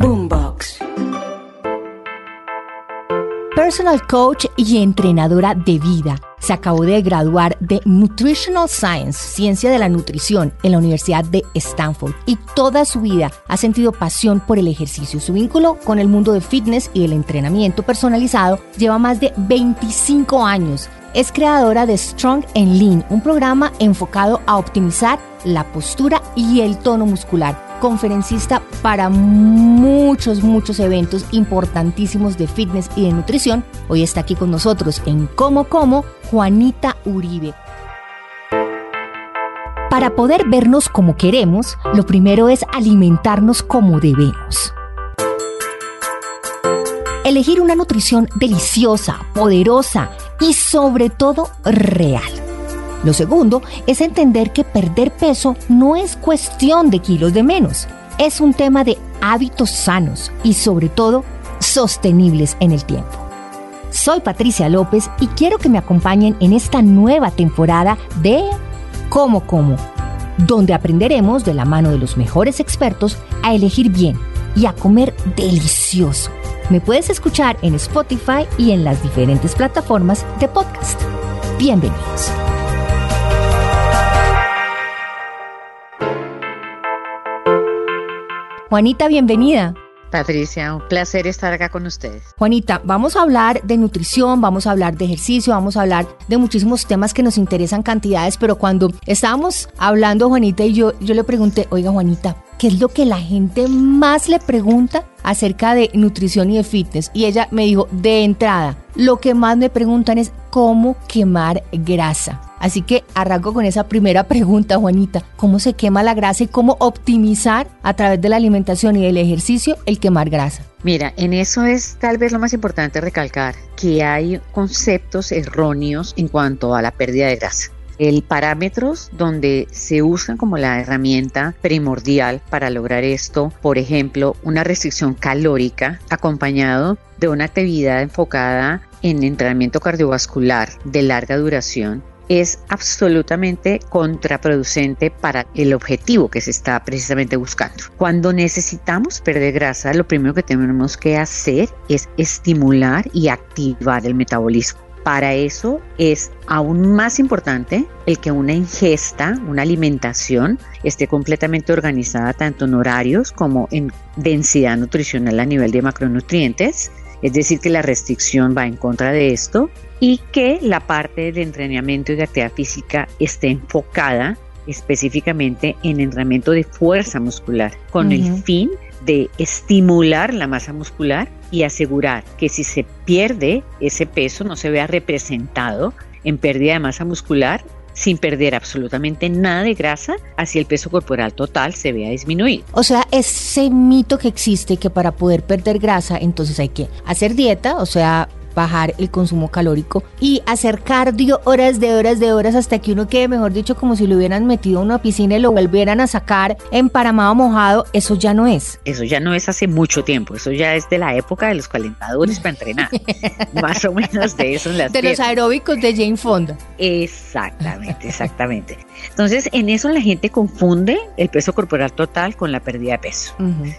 Boombox. Personal coach y entrenadora de vida. Se acabó de graduar de Nutritional Science, ciencia de la nutrición, en la Universidad de Stanford y toda su vida ha sentido pasión por el ejercicio. Su vínculo con el mundo de fitness y el entrenamiento personalizado lleva más de 25 años. Es creadora de Strong and Lean, un programa enfocado a optimizar la postura y el tono muscular conferencista para muchos, muchos eventos importantísimos de fitness y de nutrición. Hoy está aquí con nosotros en Como Como, Juanita Uribe. Para poder vernos como queremos, lo primero es alimentarnos como debemos. Elegir una nutrición deliciosa, poderosa y sobre todo real. Lo segundo es entender que perder peso no es cuestión de kilos de menos, es un tema de hábitos sanos y sobre todo sostenibles en el tiempo. Soy Patricia López y quiero que me acompañen en esta nueva temporada de Como Como, donde aprenderemos de la mano de los mejores expertos a elegir bien y a comer delicioso. Me puedes escuchar en Spotify y en las diferentes plataformas de podcast. Bienvenidos. Juanita, bienvenida. Patricia, un placer estar acá con ustedes. Juanita, vamos a hablar de nutrición, vamos a hablar de ejercicio, vamos a hablar de muchísimos temas que nos interesan cantidades, pero cuando estábamos hablando Juanita y yo, yo le pregunté, oiga Juanita, ¿qué es lo que la gente más le pregunta acerca de nutrición y de fitness? Y ella me dijo, de entrada, lo que más me preguntan es cómo quemar grasa. Así que arranco con esa primera pregunta, Juanita. ¿Cómo se quema la grasa y cómo optimizar a través de la alimentación y del ejercicio el quemar grasa? Mira, en eso es tal vez lo más importante recalcar, que hay conceptos erróneos en cuanto a la pérdida de grasa. El parámetros donde se usan como la herramienta primordial para lograr esto, por ejemplo, una restricción calórica acompañado de una actividad enfocada en entrenamiento cardiovascular de larga duración, es absolutamente contraproducente para el objetivo que se está precisamente buscando. Cuando necesitamos perder grasa, lo primero que tenemos que hacer es estimular y activar el metabolismo. Para eso es aún más importante el que una ingesta, una alimentación, esté completamente organizada tanto en horarios como en densidad nutricional a nivel de macronutrientes. Es decir, que la restricción va en contra de esto y que la parte de entrenamiento y de actividad física esté enfocada específicamente en entrenamiento de fuerza muscular, con el fin de estimular la masa muscular y asegurar que si se pierde ese peso no se vea representado en pérdida de masa muscular sin perder absolutamente nada de grasa, así el peso corporal total se vea disminuido. O sea, ese mito que existe que para poder perder grasa, entonces hay que hacer dieta, o sea, bajar el consumo calórico y hacer cardio horas de horas de horas hasta que uno quede, mejor dicho, como si lo hubieran metido a una piscina y lo volvieran a sacar emparamado mojado, eso ya no es. Eso ya no es hace mucho tiempo, eso ya es de la época de los calentadores para entrenar. Más o menos de eso en las De los aeróbicos de Jane Fonda. Exactamente, exactamente. Entonces, en eso la gente confunde el peso corporal total con la pérdida de peso.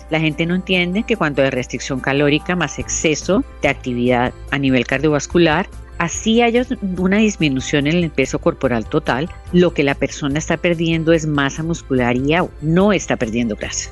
La gente no entiende que cuando hay restricción calórica más exceso de actividad a nivel cardiovascular, así haya una disminución en el peso corporal total, lo que la persona está perdiendo es masa muscular y no está perdiendo grasa.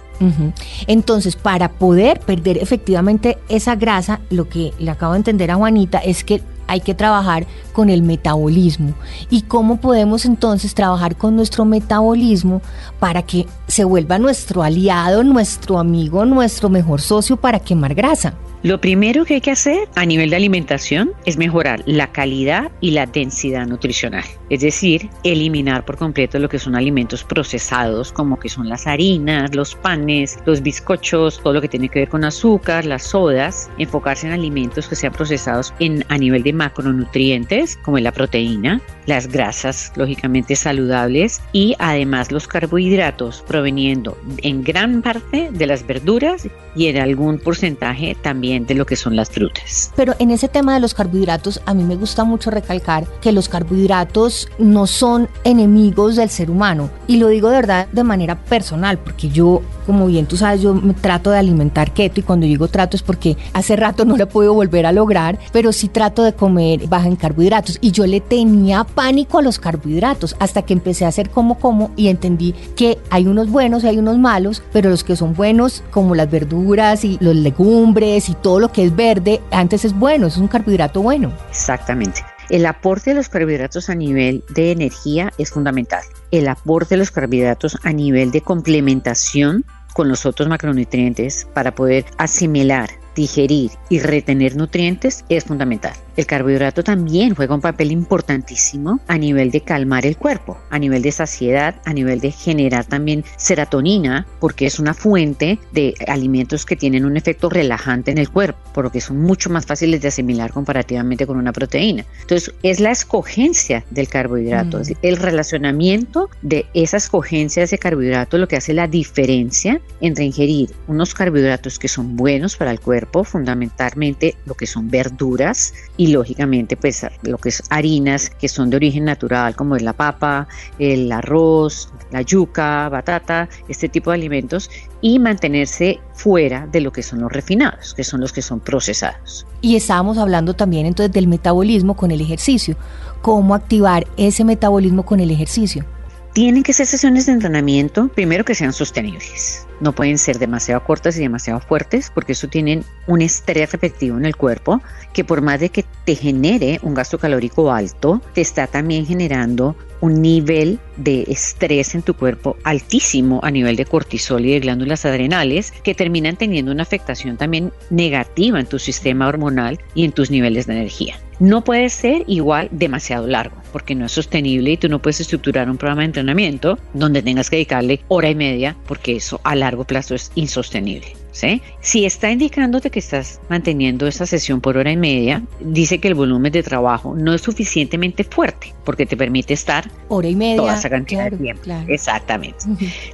Entonces, para poder perder efectivamente esa grasa, lo que le acabo de entender a Juanita es que hay que trabajar con el metabolismo. ¿Y cómo podemos entonces trabajar con nuestro metabolismo para que se vuelva nuestro aliado, nuestro amigo, nuestro mejor socio para quemar grasa? Lo primero que hay que hacer a nivel de alimentación es mejorar la calidad y la densidad nutricional, es decir, eliminar por completo lo que son alimentos procesados como que son las harinas, los panes, los bizcochos, todo lo que tiene que ver con azúcar, las sodas, enfocarse en alimentos que sean procesados en, a nivel de macronutrientes como la proteína, las grasas lógicamente saludables y además los carbohidratos proveniendo en gran parte de las verduras y en algún porcentaje también de lo que son las frutas. Pero en ese tema de los carbohidratos, a mí me gusta mucho recalcar que los carbohidratos no son enemigos del ser humano. Y lo digo de verdad de manera personal, porque yo, como bien tú sabes, yo me trato de alimentar keto y cuando digo trato es porque hace rato no lo podido volver a lograr, pero sí trato de comer baja en carbohidratos. Y yo le tenía pánico a los carbohidratos hasta que empecé a hacer como como y entendí que hay unos buenos y hay unos malos, pero los que son buenos, como las verduras y los legumbres y todo lo que es verde, antes es bueno, es un carbohidrato bueno. Exactamente. El aporte de los carbohidratos a nivel de energía es fundamental. El aporte de los carbohidratos a nivel de complementación con los otros macronutrientes para poder asimilar, digerir y retener nutrientes es fundamental. El carbohidrato también juega un papel importantísimo a nivel de calmar el cuerpo, a nivel de saciedad, a nivel de generar también serotonina, porque es una fuente de alimentos que tienen un efecto relajante en el cuerpo, por lo que son mucho más fáciles de asimilar comparativamente con una proteína. Entonces, es la escogencia del carbohidrato, mm. el relacionamiento de esa escogencia de ese carbohidrato lo que hace la diferencia entre ingerir unos carbohidratos que son buenos para el cuerpo, fundamentalmente lo que son verduras y lógicamente pues lo que es harinas que son de origen natural como es la papa, el arroz, la yuca, batata, este tipo de alimentos y mantenerse fuera de lo que son los refinados, que son los que son procesados. Y estábamos hablando también entonces del metabolismo con el ejercicio, cómo activar ese metabolismo con el ejercicio. Tienen que ser sesiones de entrenamiento, primero que sean sostenibles. No pueden ser demasiado cortas y demasiado fuertes porque eso tienen un estrés repetitivo en el cuerpo que por más de que te genere un gasto calórico alto, te está también generando un nivel de estrés en tu cuerpo altísimo a nivel de cortisol y de glándulas adrenales que terminan teniendo una afectación también negativa en tu sistema hormonal y en tus niveles de energía. No puede ser igual demasiado largo porque no es sostenible y tú no puedes estructurar un programa de entrenamiento donde tengas que dedicarle hora y media porque eso a largo plazo es insostenible. Si está indicándote que estás manteniendo esa sesión por hora y media, dice que el volumen de trabajo no es suficientemente fuerte porque te permite estar hora y media toda esa cantidad de tiempo. Exactamente.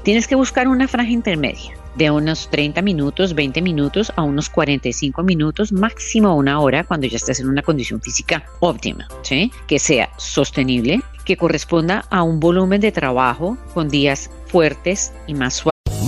Tienes que buscar una franja intermedia de unos 30 minutos, 20 minutos a unos 45 minutos, máximo una hora cuando ya estés en una condición física óptima, ¿sí? que sea sostenible, que corresponda a un volumen de trabajo con días fuertes y más suaves.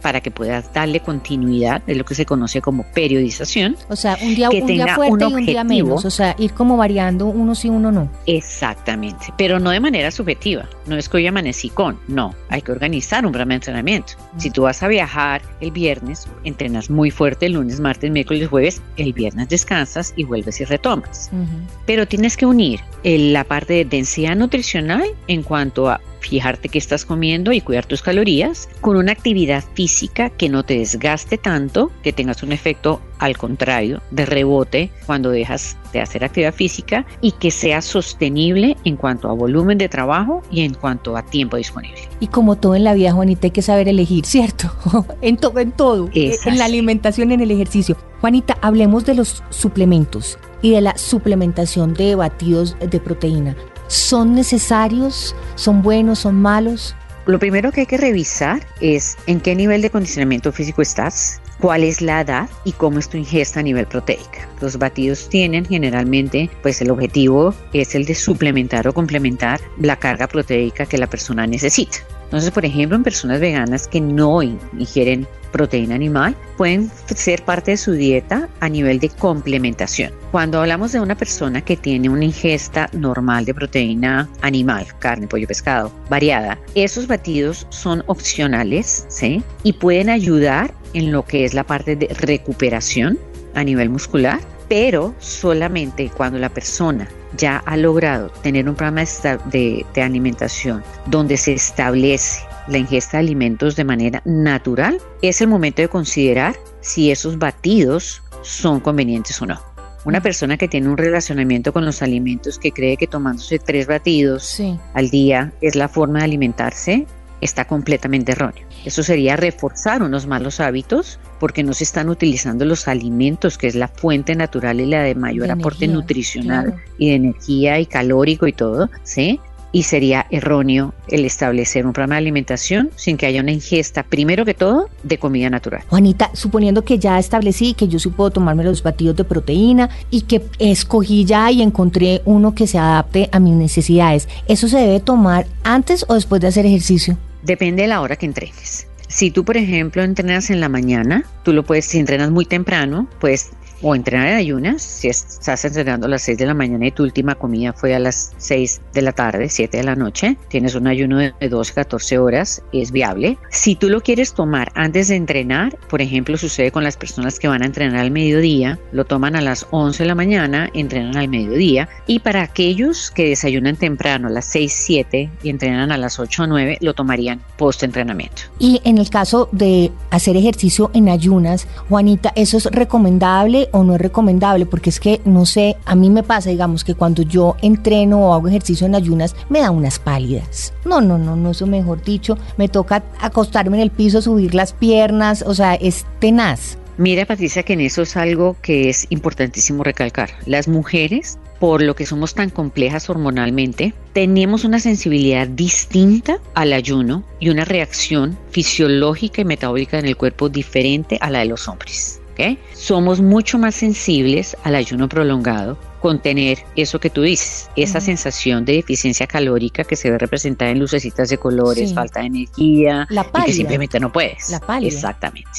Para que puedas darle continuidad de lo que se conoce como periodización. O sea, un día, un día fuerte y un día menos. O sea, ir como variando uno sí, uno no. Exactamente, pero no de manera subjetiva. No es que hoy amanecí con, no. Hay que organizar un programa de entrenamiento. Si tú vas a viajar el viernes, entrenas muy fuerte el lunes, martes, miércoles, jueves, el viernes descansas y vuelves y retomas. Pero tienes que unir la parte de densidad nutricional en cuanto a fijarte qué estás comiendo y cuidar tus calorías, con una actividad física que no te desgaste tanto, que tengas un efecto al contrario de rebote cuando dejas de hacer actividad física y que sea sostenible en cuanto a volumen de trabajo y en cuanto a tiempo disponible. Y como todo en la vida, Juanita, hay que saber elegir, ¿cierto? en todo, en todo, en la alimentación, en el ejercicio. Juanita, hablemos de los suplementos y de la suplementación de batidos de proteína. ¿Son necesarios? ¿Son buenos? ¿Son malos? Lo primero que hay que revisar es en qué nivel de condicionamiento físico estás, cuál es la edad y cómo es tu ingesta a nivel proteica. Los batidos tienen generalmente, pues el objetivo es el de suplementar o complementar la carga proteica que la persona necesita. Entonces, por ejemplo, en personas veganas que no ingieren proteína animal, pueden ser parte de su dieta a nivel de complementación. Cuando hablamos de una persona que tiene una ingesta normal de proteína animal, carne, pollo, pescado, variada, esos batidos son opcionales, ¿sí? Y pueden ayudar en lo que es la parte de recuperación a nivel muscular, pero solamente cuando la persona ya ha logrado tener un programa de, de, alimentación donde se establece la ingesta de alimentos de manera natural, es el momento de considerar si esos batidos son convenientes o no. Una persona que tiene un relacionamiento con los alimentos que cree que tomándose tres batidos al día es la forma de alimentarse, está completamente erróneo. Eso sería reforzar unos malos hábitos porque no se están utilizando los alimentos, que es la fuente natural y la de mayor aporte nutricional y de energía y calórico y todo, ¿sí? Y sería erróneo el establecer un programa de alimentación sin que haya una ingesta, primero que todo, de comida natural. Juanita, suponiendo que ya establecí que yo sí puedo tomarme los batidos de proteína y que escogí ya y encontré uno que se adapte a mis necesidades, ¿eso se debe tomar antes o después de hacer ejercicio? Depende de la hora que entrenes. Si tú, por ejemplo, entrenas en la mañana, tú lo puedes, si entrenas muy temprano, puedes o entrenar en ayunas, si estás entrenando a las 6 de la mañana y tu última comida fue a las 6 de la tarde, 7 de la noche, tienes un ayuno de 12, 14 horas, es viable. Si tú lo quieres tomar antes de entrenar, por ejemplo, sucede con las personas que van a entrenar al mediodía, lo toman a las 11 de la mañana, entrenan al mediodía, y para aquellos que desayunan temprano a las 6, 7 y entrenan a las 8 o 9, lo tomarían post entrenamiento. Y en el caso de hacer ejercicio en ayunas, Juanita, ¿eso es recomendable o no es recomendable, porque es que, no sé, a mí me pasa, digamos, que cuando yo entreno o hago ejercicio en ayunas, me da unas pálidas. No, no, no, no, eso mejor dicho, me toca acostarme en el piso, subir las piernas, o sea, es tenaz. Mira, Patricia, que en eso es algo que es importantísimo recalcar. Las mujeres, por lo que somos tan complejas hormonalmente, tenemos una sensibilidad distinta al ayuno y una reacción fisiológica y metabólica en el cuerpo diferente a la de los hombres. Somos mucho más sensibles al ayuno prolongado con tener eso que tú dices, esa sensación de deficiencia calórica que se ve representada en lucecitas de colores, falta de energía, y que simplemente no puedes. La pálida. Exactamente.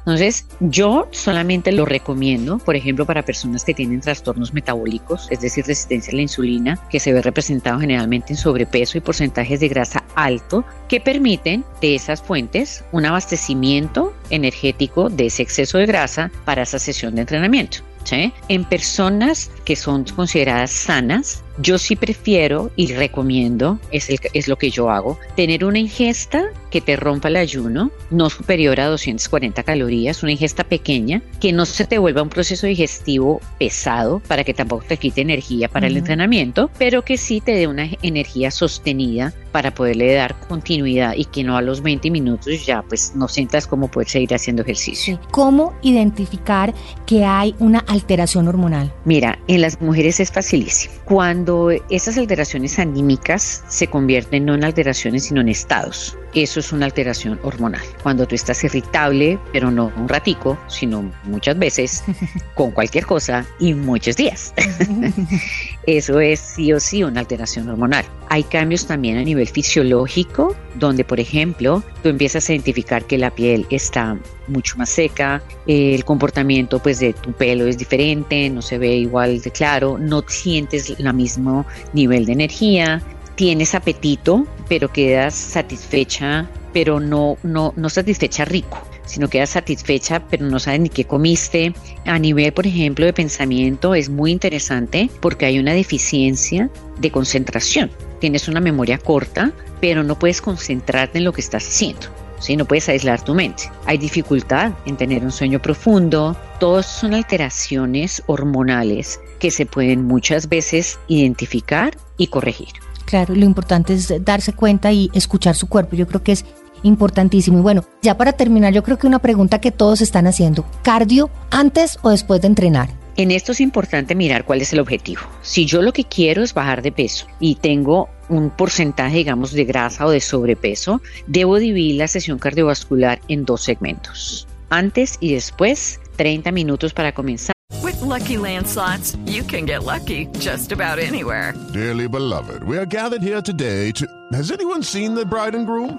Entonces, yo solamente lo recomiendo, por ejemplo, para personas que tienen trastornos metabólicos, es decir, resistencia a la insulina, que se ve representado generalmente en sobrepeso y porcentajes de grasa alto, que permiten de esas fuentes un abastecimiento energético de ese exceso de grasa para esa sesión de entrenamiento. En personas que son consideradas sanas, yo sí prefiero y recomiendo, es, es lo que yo hago, tener una ingesta que te rompa el ayuno, no superior a 240 calorías, una ingesta pequeña, que no se te vuelva un proceso digestivo pesado para que tampoco te quite energía para el entrenamiento, pero que sí te dé una energía sostenida para poderle dar continuidad y que no a los 20 minutos ya pues no sientas cómo poder seguir haciendo ejercicio. ¿Cómo identificar que hay una alteración hormonal? Mira, en las mujeres es facilísimo. Cuando esas alteraciones anímicas se convierten no en alteraciones sino en estados eso es una alteración hormonal. Cuando tú estás irritable, pero no un ratico, sino muchas veces, con cualquier cosa y muchos días. eso es sí o sí una alteración hormonal. Hay cambios también a nivel fisiológico, donde por ejemplo tú empiezas a identificar que la piel está mucho más seca, el comportamiento pues de tu pelo es diferente, no se ve igual de claro, no sientes el mismo nivel de energía, tienes apetito, pero quedas satisfecha, pero no, no, no satisfecha rico, sino quedas satisfecha, pero no sabes ni qué comiste. A nivel, por ejemplo, de pensamiento es muy interesante porque hay una deficiencia de concentración. Tienes una memoria corta, pero no puedes concentrarte en lo que estás haciendo. ¿sí? No puedes aislar tu mente. Hay dificultad en tener un sueño profundo. Todos son alteraciones hormonales que se pueden muchas veces identificar y corregir. Claro, lo importante es darse cuenta y escuchar su cuerpo. Yo creo que es importantísimo. Y bueno, ya para terminar, yo creo que una pregunta que todos están haciendo, ¿cardio antes o después de entrenar? En esto es importante mirar cuál es el objetivo. Si yo lo que quiero es bajar de peso y tengo un porcentaje, digamos, de grasa o de sobrepeso, debo dividir la sesión cardiovascular en dos segmentos. Antes y después, 30 minutos para comenzar. With lucky landslots, you can get lucky just about anywhere. Dearly beloved, we are gathered here today to. Has anyone seen the bride and groom?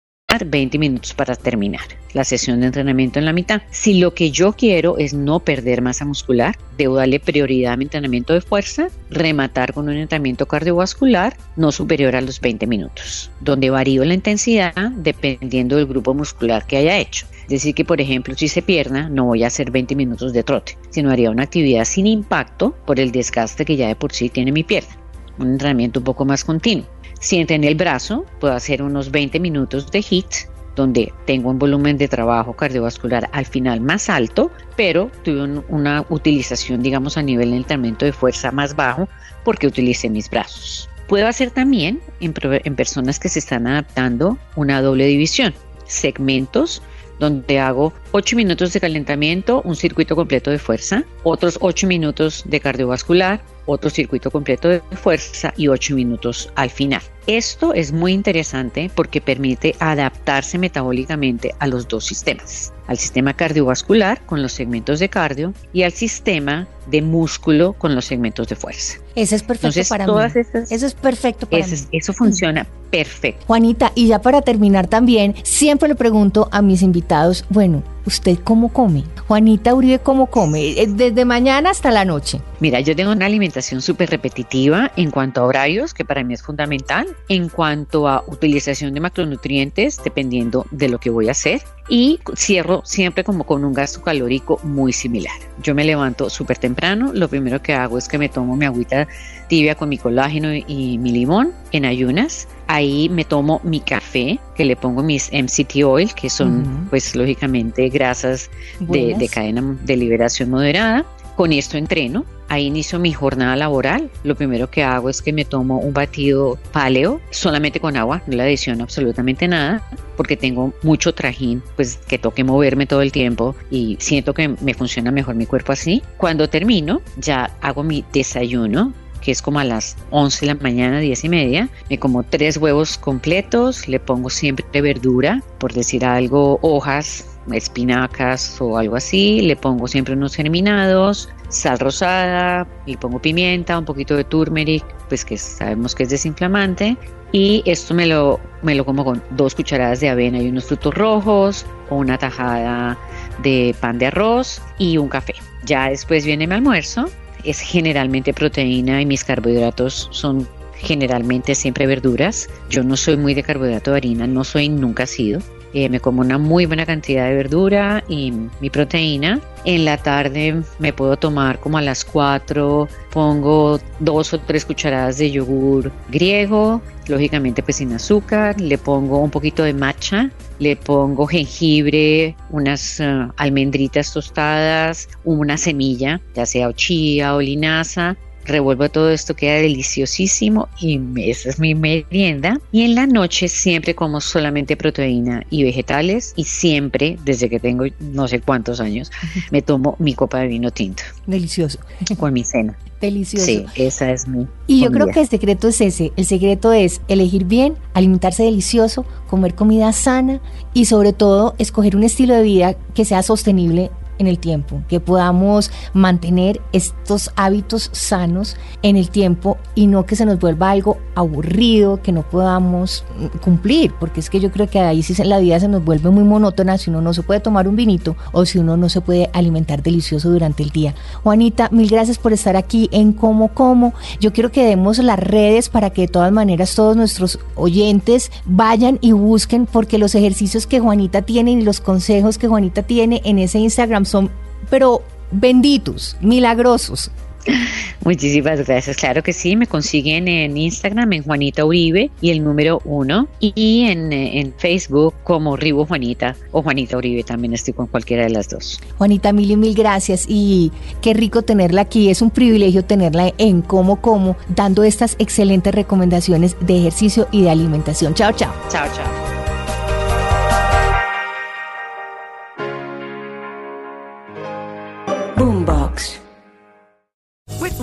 20 minutos para terminar la sesión de entrenamiento en la mitad. Si lo que yo quiero es no perder masa muscular, debo darle prioridad a mi entrenamiento de fuerza, rematar con un entrenamiento cardiovascular no superior a los 20 minutos, donde varío la intensidad dependiendo del grupo muscular que haya hecho. Es decir, que por ejemplo, si se pierna, no voy a hacer 20 minutos de trote, sino haría una actividad sin impacto por el desgaste que ya de por sí tiene mi pierna. Un entrenamiento un poco más continuo. Si entrené el brazo, puedo hacer unos 20 minutos de HIIT, donde tengo un volumen de trabajo cardiovascular al final más alto, pero tuve un, una utilización, digamos, a nivel de entrenamiento de fuerza más bajo porque utilicé mis brazos. Puedo hacer también en, en personas que se están adaptando una doble división, segmentos donde hago 8 minutos de calentamiento, un circuito completo de fuerza, otros 8 minutos de cardiovascular, otro circuito completo de fuerza y 8 minutos al final. Esto es muy interesante porque permite adaptarse metabólicamente a los dos sistemas, al sistema cardiovascular con los segmentos de cardio y al sistema de músculo con los segmentos de fuerza. Eso es perfecto Entonces, para todas mí. estas- Eso es perfecto para Eso, mí. eso funciona perfecto. Juanita, y ya para terminar también, siempre le pregunto a mis invitados, bueno, ¿usted cómo come? Juanita Uribe, ¿cómo come? Eh, Desde mañana hasta la noche. Mira, yo tengo una alimentación súper repetitiva en cuanto a horarios, que para mí es fundamental, en cuanto a utilización de macronutrientes, dependiendo de lo que voy a hacer, y cierro siempre como con un gasto calórico muy similar. Yo me levanto súper temprano, lo primero que hago es que me tomo mi agüita tibia con mi colágeno y mi limón en ayunas. Ahí me tomo mi café, que le pongo mis MCT oil, que son pues lógicamente grasas de, de cadena de liberación moderada. Con esto entreno. Ahí inicio mi jornada laboral. Lo primero que hago es que me tomo un batido paleo solamente con agua, no le adiciono absolutamente nada, porque tengo mucho trajín, pues que toque moverme todo el tiempo y siento que me funciona mejor mi cuerpo así. Cuando termino, ya hago mi desayuno que es como a las 11 de la mañana, 10 y media. Me como tres huevos completos, le pongo siempre verdura, por decir algo, hojas, espinacas o algo así. Le pongo siempre unos germinados, sal rosada, le pongo pimienta, un poquito de turmeric, pues que sabemos que es desinflamante. Y esto me lo, me lo como con dos cucharadas de avena y unos frutos rojos, una tajada de pan de arroz y un café. Ya después viene mi almuerzo, es generalmente proteína y mis carbohidratos son generalmente siempre verduras. Yo no soy muy de carbohidrato de harina, no soy, nunca sido. Eh, me como una muy buena cantidad de verdura y mi proteína. En la tarde me puedo tomar como a las 4, pongo dos o tres cucharadas de yogur griego, lógicamente pues sin azúcar, le pongo un poquito de matcha, le pongo jengibre, unas eh, almendritas tostadas, una semilla, ya sea chía o linaza, revuelvo todo esto, queda deliciosísimo y esa es mi merienda. Y en la noche siempre como solamente proteína y vegetales y siempre, desde que tengo no sé cuántos años, me tomo mi copa de vino tinto Delicioso. con mi cena. Delicioso. Sí, esa es mi. Y yo creo que el secreto es ese, el secreto es elegir bien, alimentarse delicioso, comer comida sana y sobre todo escoger un estilo de vida que sea sostenible en el tiempo, que podamos mantener estos hábitos sanos en el tiempo y no que se nos vuelva algo aburrido, que no podamos mm, cumplir, porque es que yo creo que ahí sí la vida se nos vuelve muy monótona si uno no se puede tomar un vinito o si uno no se puede alimentar delicioso durante el día. Juanita, mil gracias por estar aquí en Como Como. Yo quiero que demos las redes para que de todas maneras todos nuestros oyentes vayan y busquen porque los ejercicios que Juanita tiene y los consejos que Juanita tiene en ese Instagram son, pero benditos, milagrosos. Muchísimas gracias. Claro que sí, me consiguen en Instagram en Juanita Uribe y el número uno y en, en Facebook como Ribo Juanita o Juanita Uribe también estoy con cualquiera de las dos. Juanita, mil y mil gracias y qué rico tenerla aquí. Es un privilegio tenerla en Como Como, dando estas excelentes recomendaciones de ejercicio y de alimentación. Chao, chao. Chao, chao.